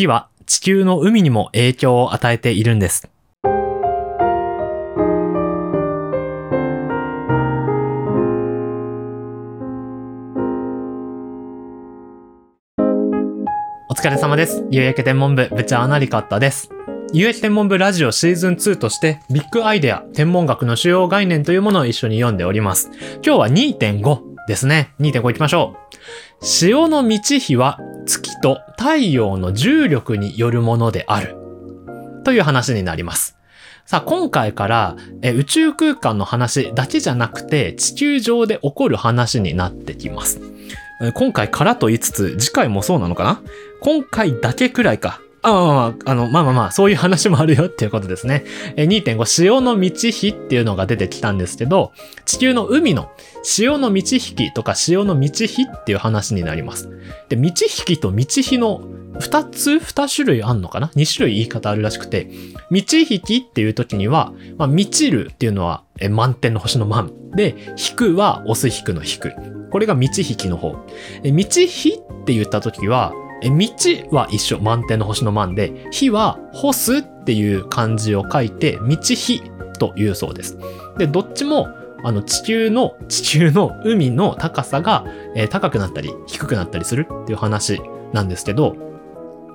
月は地球の海にも影響を与えているんです。お疲れ様です。有益天文部部長アナリカッタです。有益天文部ラジオシーズン2としてビッグアイデア、天文学の主要概念というものを一緒に読んでおります。今日は2.5ですね。2.5行きましょう。潮の満ち干は月と太陽の重力によるものである。という話になります。さあ、今回からえ宇宙空間の話だけじゃなくて地球上で起こる話になってきます。今回からと言いつつ、次回もそうなのかな？今回だけくらいか。あまあまあまあ、あの、まあまあまあ、そういう話もあるよっていうことですね。え2.5、潮の満ち干っていうのが出てきたんですけど、地球の海の潮の満ち引きとか潮の満ち干っていう話になります。で、満ち引きと満ち干の2つ、2種類あんのかな ?2 種類言い方あるらしくて、満ち引きっていう時には、まあ、満ちるっていうのはえ満点の星の満。で、引くはオス引くの引く。これが満ち引きの方。え満ち火って言った時は、え道は一緒。満点の星の満で、火は干すっていう漢字を書いて、道火というそうです。で、どっちも、あの、地球の、地球の海の高さが、えー高くなったり、低くなったりするっていう話なんですけど、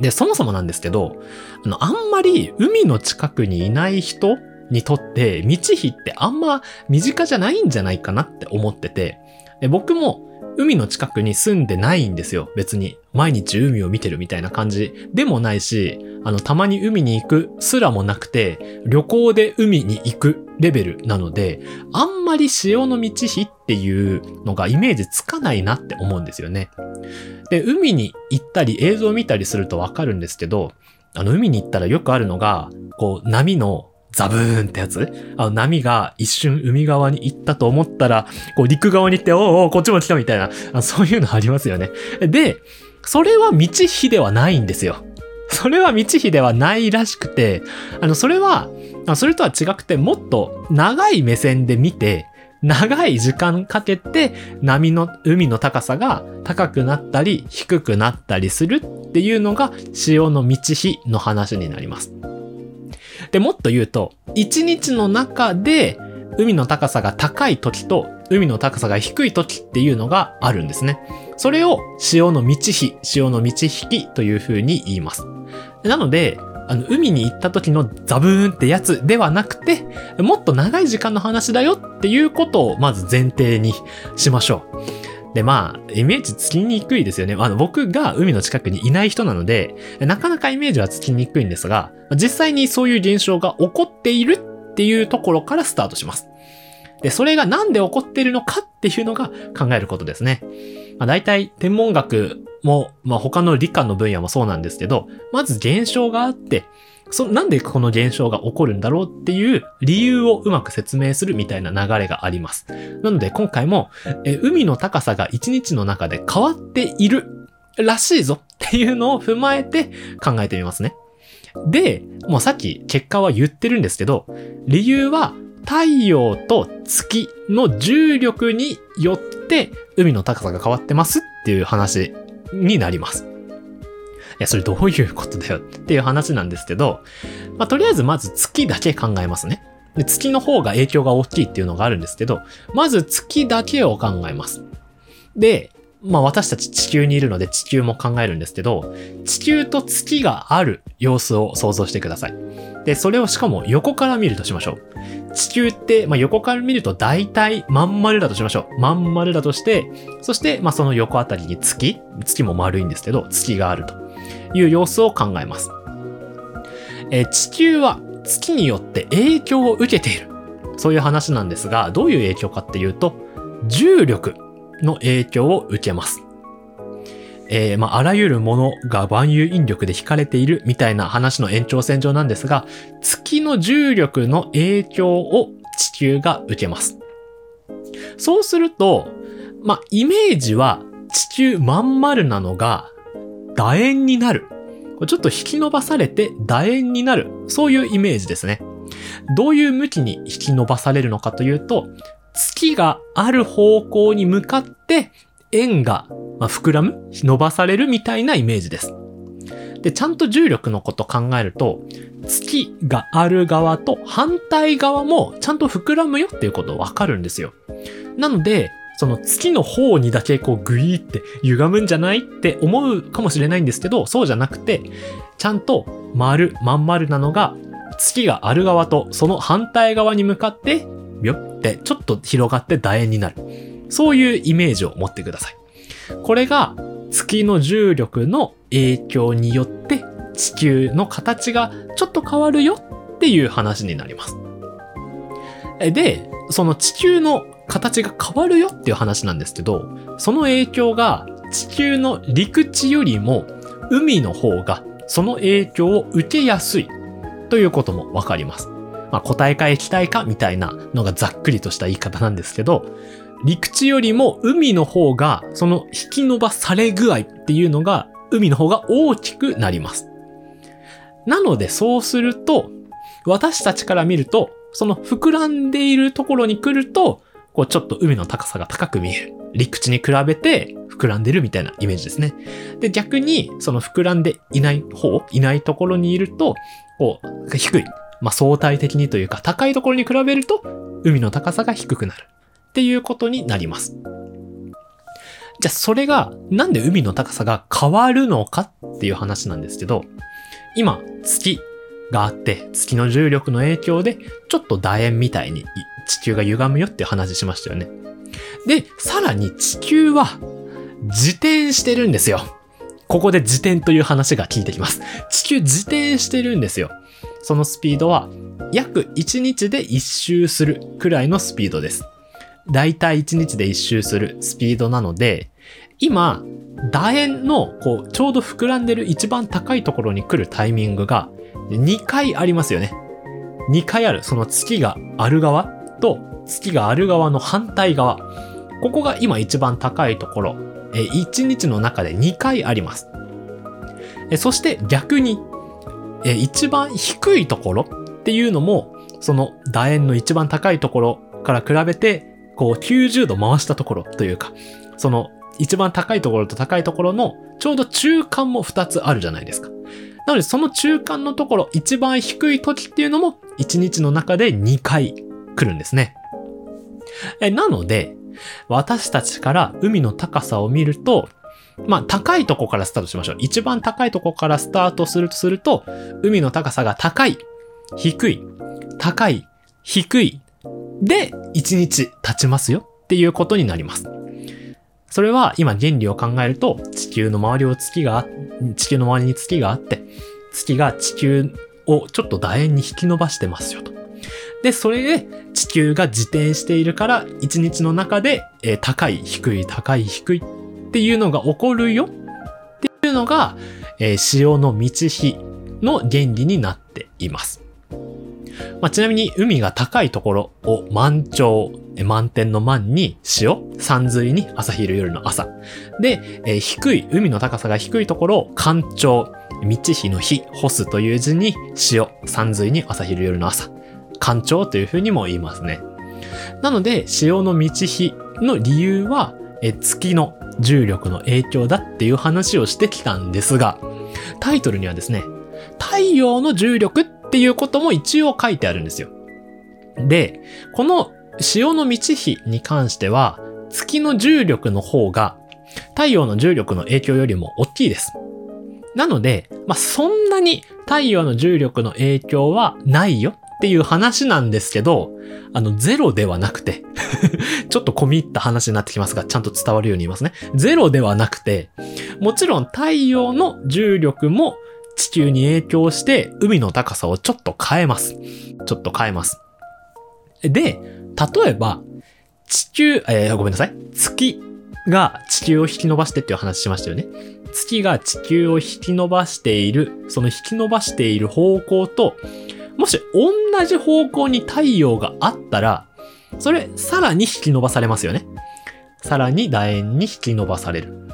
で、そもそもなんですけど、あの、あんまり海の近くにいない人にとって、道火ってあんま身近じゃないんじゃないかなって思ってて、で僕も海の近くに住んでないんですよ、別に。毎日海を見てるみたいな感じでもないし、あの、たまに海に行くすらもなくて、旅行で海に行くレベルなので、あんまり潮の満ち干っていうのがイメージつかないなって思うんですよね。で、海に行ったり映像を見たりするとわかるんですけど、あの、海に行ったらよくあるのが、こう、波のザブーンってやつあの、波が一瞬海側に行ったと思ったら、こう、陸側に行って、おうおう、こっちも来たみたいな、そういうのありますよね。で、それは道火ではないんですよ。それは道火ではないらしくて、あの、それは、それとは違くて、もっと長い目線で見て、長い時間かけて波の、海の高さが高くなったり低くなったりするっていうのが潮の満ち干の話になります。で、もっと言うと、一日の中で海の高さが高い時と海の高さが低い時っていうのがあるんですね。それを潮の満ち干、潮の満ち引きという風に言います。なので、あの、海に行った時のザブーンってやつではなくて、もっと長い時間の話だよっていうことをまず前提にしましょう。で、まあ、イメージつきにくいですよね。あの、僕が海の近くにいない人なので、なかなかイメージはつきにくいんですが、実際にそういう現象が起こっているっていうところからスタートします。で、それがなんで起こっているのかっていうのが考えることですね。まあ、大体天文学も、まあ、他の理科の分野もそうなんですけど、まず現象があって、そ、なんでこの現象が起こるんだろうっていう理由をうまく説明するみたいな流れがあります。なので今回も、え海の高さが1日の中で変わっているらしいぞっていうのを踏まえて考えてみますね。で、もうさっき結果は言ってるんですけど、理由は太陽と月の重力によって海の高さが変わってますっていう話になります。いや、それどういうことだよっていう話なんですけど、まあ、とりあえずまず月だけ考えますね。で月の方が影響が大きいっていうのがあるんですけど、まず月だけを考えます。で、まあ私たち地球にいるので地球も考えるんですけど、地球と月がある様子を想像してください。で、それをしかも横から見るとしましょう。地球って、まあ、横から見ると大体まん丸だとしましょう。まん丸だとして、そして、まあ、その横あたりに月、月も丸いんですけど、月があるという様子を考えます。え地球は月によって影響を受けている。そういう話なんですが、どういう影響かっていうと、重力の影響を受けます。えーまあ、あらゆるものが万有引力で引かれているみたいな話の延長線上なんですが、月の重力の影響を地球が受けます。そうすると、まあ、イメージは地球まん丸なのが楕円になる。ちょっと引き伸ばされて楕円になる。そういうイメージですね。どういう向きに引き伸ばされるのかというと、月がある方向に向かって円が、ま、膨らむ伸ばされるみたいなイメージです。で、ちゃんと重力のこと考えると、月がある側と反対側もちゃんと膨らむよっていうことわかるんですよ。なので、その月の方にだけこうグイーって歪むんじゃないって思うかもしれないんですけど、そうじゃなくて、ちゃんと丸、まん丸なのが月がある側とその反対側に向かって、ビョってちょっと広がって楕円になる。そういうイメージを持ってください。これが月の重力の影響によって地球の形がちょっと変わるよっていう話になります。で、その地球の形が変わるよっていう話なんですけど、その影響が地球の陸地よりも海の方がその影響を受けやすいということもわかります。まあ、固体化液体化みたいなのがざっくりとした言い方なんですけど、陸地よりも海の方がその引き伸ばされ具合っていうのが海の方が大きくなります。なのでそうすると、私たちから見ると、その膨らんでいるところに来ると、こうちょっと海の高さが高く見える。陸地に比べて膨らんでるみたいなイメージですね。で、逆に、その膨らんでいない方、いないところにいると、こう、低い。まあ、相対的にというか、高いところに比べると、海の高さが低くなる。っていうことになります。じゃあ、それが、なんで海の高さが変わるのかっていう話なんですけど、今、月があって、月の重力の影響で、ちょっと楕円みたいに地球が歪むよって話しましたよね。で、さらに地球は自転してるんですよ。ここで自転という話が聞いてきます。地球自転してるんですよ。そのスピードは約1日で1周するくらいのスピードです。だいたい1日で1周するスピードなので、今、楕円のこうちょうど膨らんでる一番高いところに来るタイミングが2回ありますよね。2回ある。その月がある側と月がある側の反対側。ここが今一番高いところ。え1日の中で2回あります。えそして逆に、え一番低いところっていうのも、その楕円の一番高いところから比べて、こう90度回したところというか、その一番高いところと高いところのちょうど中間も2つあるじゃないですか。なのでその中間のところ、一番低い時っていうのも1日の中で2回来るんですね。えなので、私たちから海の高さを見ると、まあ、高いとこからスタートしましょう。一番高いとこからスタートするとすると、海の高さが高い、低い、高い、低い、で、1日経ちますよっていうことになります。それは今原理を考えると、地球の周りを月が、地球の周りに月があって、月が地球をちょっと楕円に引き伸ばしてますよと。で、それで地球が自転しているから、一日の中で、えー、高い、低い、高い、低いっていうのが起こるよっていうのが、えー、潮の満ち干の原理になっています。まあ、ちなみに海が高いところを満潮、満点の満に潮、山水に朝昼夜の朝。で、えー、低い、海の高さが低いところを干潮、満ち干の日、干すという字に潮、山水に朝昼夜の朝。干潮というふうにも言いますね。なので、潮の満ち干の理由は、え月の重力の影響だっていう話をしてきたんですが、タイトルにはですね、太陽の重力っっていうことも一応書いてあるんですよ。で、この潮の満ち干に関しては、月の重力の方が太陽の重力の影響よりも大きいです。なので、まあ、そんなに太陽の重力の影響はないよっていう話なんですけど、あの、ゼロではなくて ちょっと込み入った話になってきますが、ちゃんと伝わるように言いますね。ゼロではなくて、もちろん太陽の重力も地球に影響して海の高さをちょっと変えます。ちょっと変えます。で、例えば、地球、えー、ごめんなさい。月が地球を引き伸ばしてっていう話しましたよね。月が地球を引き伸ばしている、その引き伸ばしている方向と、もし同じ方向に太陽があったら、それさらに引き伸ばされますよね。さらに楕円に引き伸ばされる。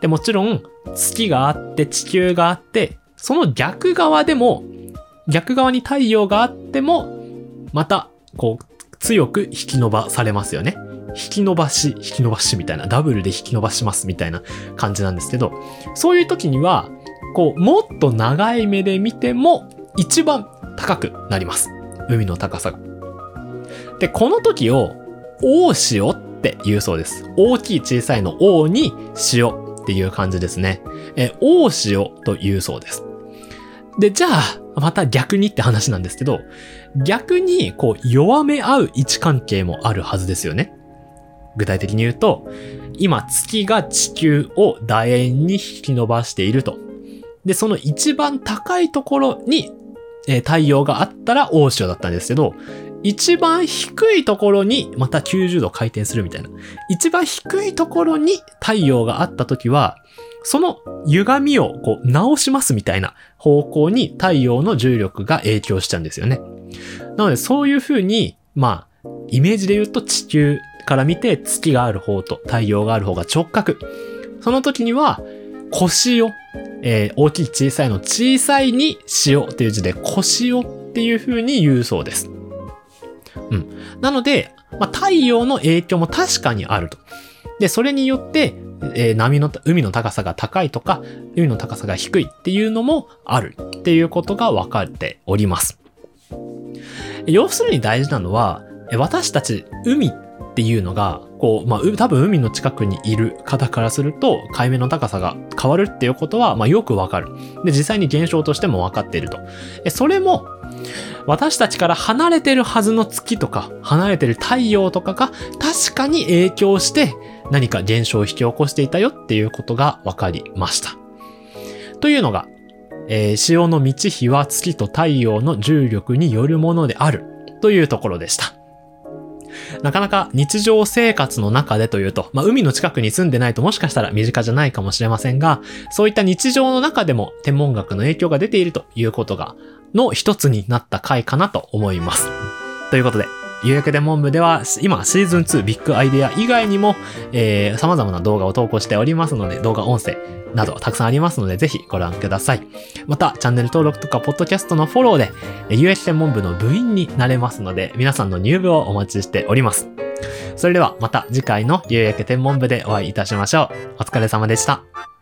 で、もちろん月があって地球があって、その逆側でも、逆側に太陽があっても、また、こう、強く引き伸ばされますよね。引き伸ばし、引き伸ばしみたいな、ダブルで引き伸ばしますみたいな感じなんですけど、そういう時には、こう、もっと長い目で見ても一番高くなります。海の高さが。で、この時を大潮って言うそうです。大きい小さいの大に潮っていう感じですね。え、大潮と言うそうです。で、じゃあ、また逆にって話なんですけど、逆にこう弱め合う位置関係もあるはずですよね。具体的に言うと、今月が地球を楕円に引き伸ばしていると。で、その一番高いところに、えー太陽があったら大潮だったんですけど、一番低いところにまた90度回転するみたいな。一番低いところに太陽があった時は、その歪みをこう直しますみたいな方向に太陽の重力が影響しちゃうんですよね。なのでそういう風に、まあ、イメージで言うと地球から見て月がある方と太陽がある方が直角。その時には腰を、えー大きい小さいの小さいに塩っていう字で腰をっていう風に言うそうです。うん。なので、まあ、太陽の影響も確かにあると。で、それによって、えー波の、海の高さが高いとか、海の高さが低いっていうのもあるっていうことが分かっております。要するに大事なのは、私たち海っていうのが、こう、まあ、多分海の近くにいる方からすると、海面の高さが変わるっていうことは、まあ、よくわかる。で、実際に現象としても分かっていると。それも、私たちから離れてるはずの月とか、離れてる太陽とかが確かに影響して何か現象を引き起こしていたよっていうことが分かりました。というのが、えー潮の満ち干は月と太陽の重力によるものであるというところでした。なかなか日常生活の中でというと、まあ、海の近くに住んでないともしかしたら身近じゃないかもしれませんが、そういった日常の中でも天文学の影響が出ているということが、の一つになった回かなと思います。ということで、有約天文部では、今シーズン2ビッグアイデア以外にも、えー、様々な動画を投稿しておりますので、動画音声などたくさんありますので、ぜひご覧ください。また、チャンネル登録とか、ポッドキャストのフォローで、えー有益天文部の部員になれますので、皆さんの入部をお待ちしております。それでは、また次回の有益天文部でお会いいたしましょう。お疲れ様でした。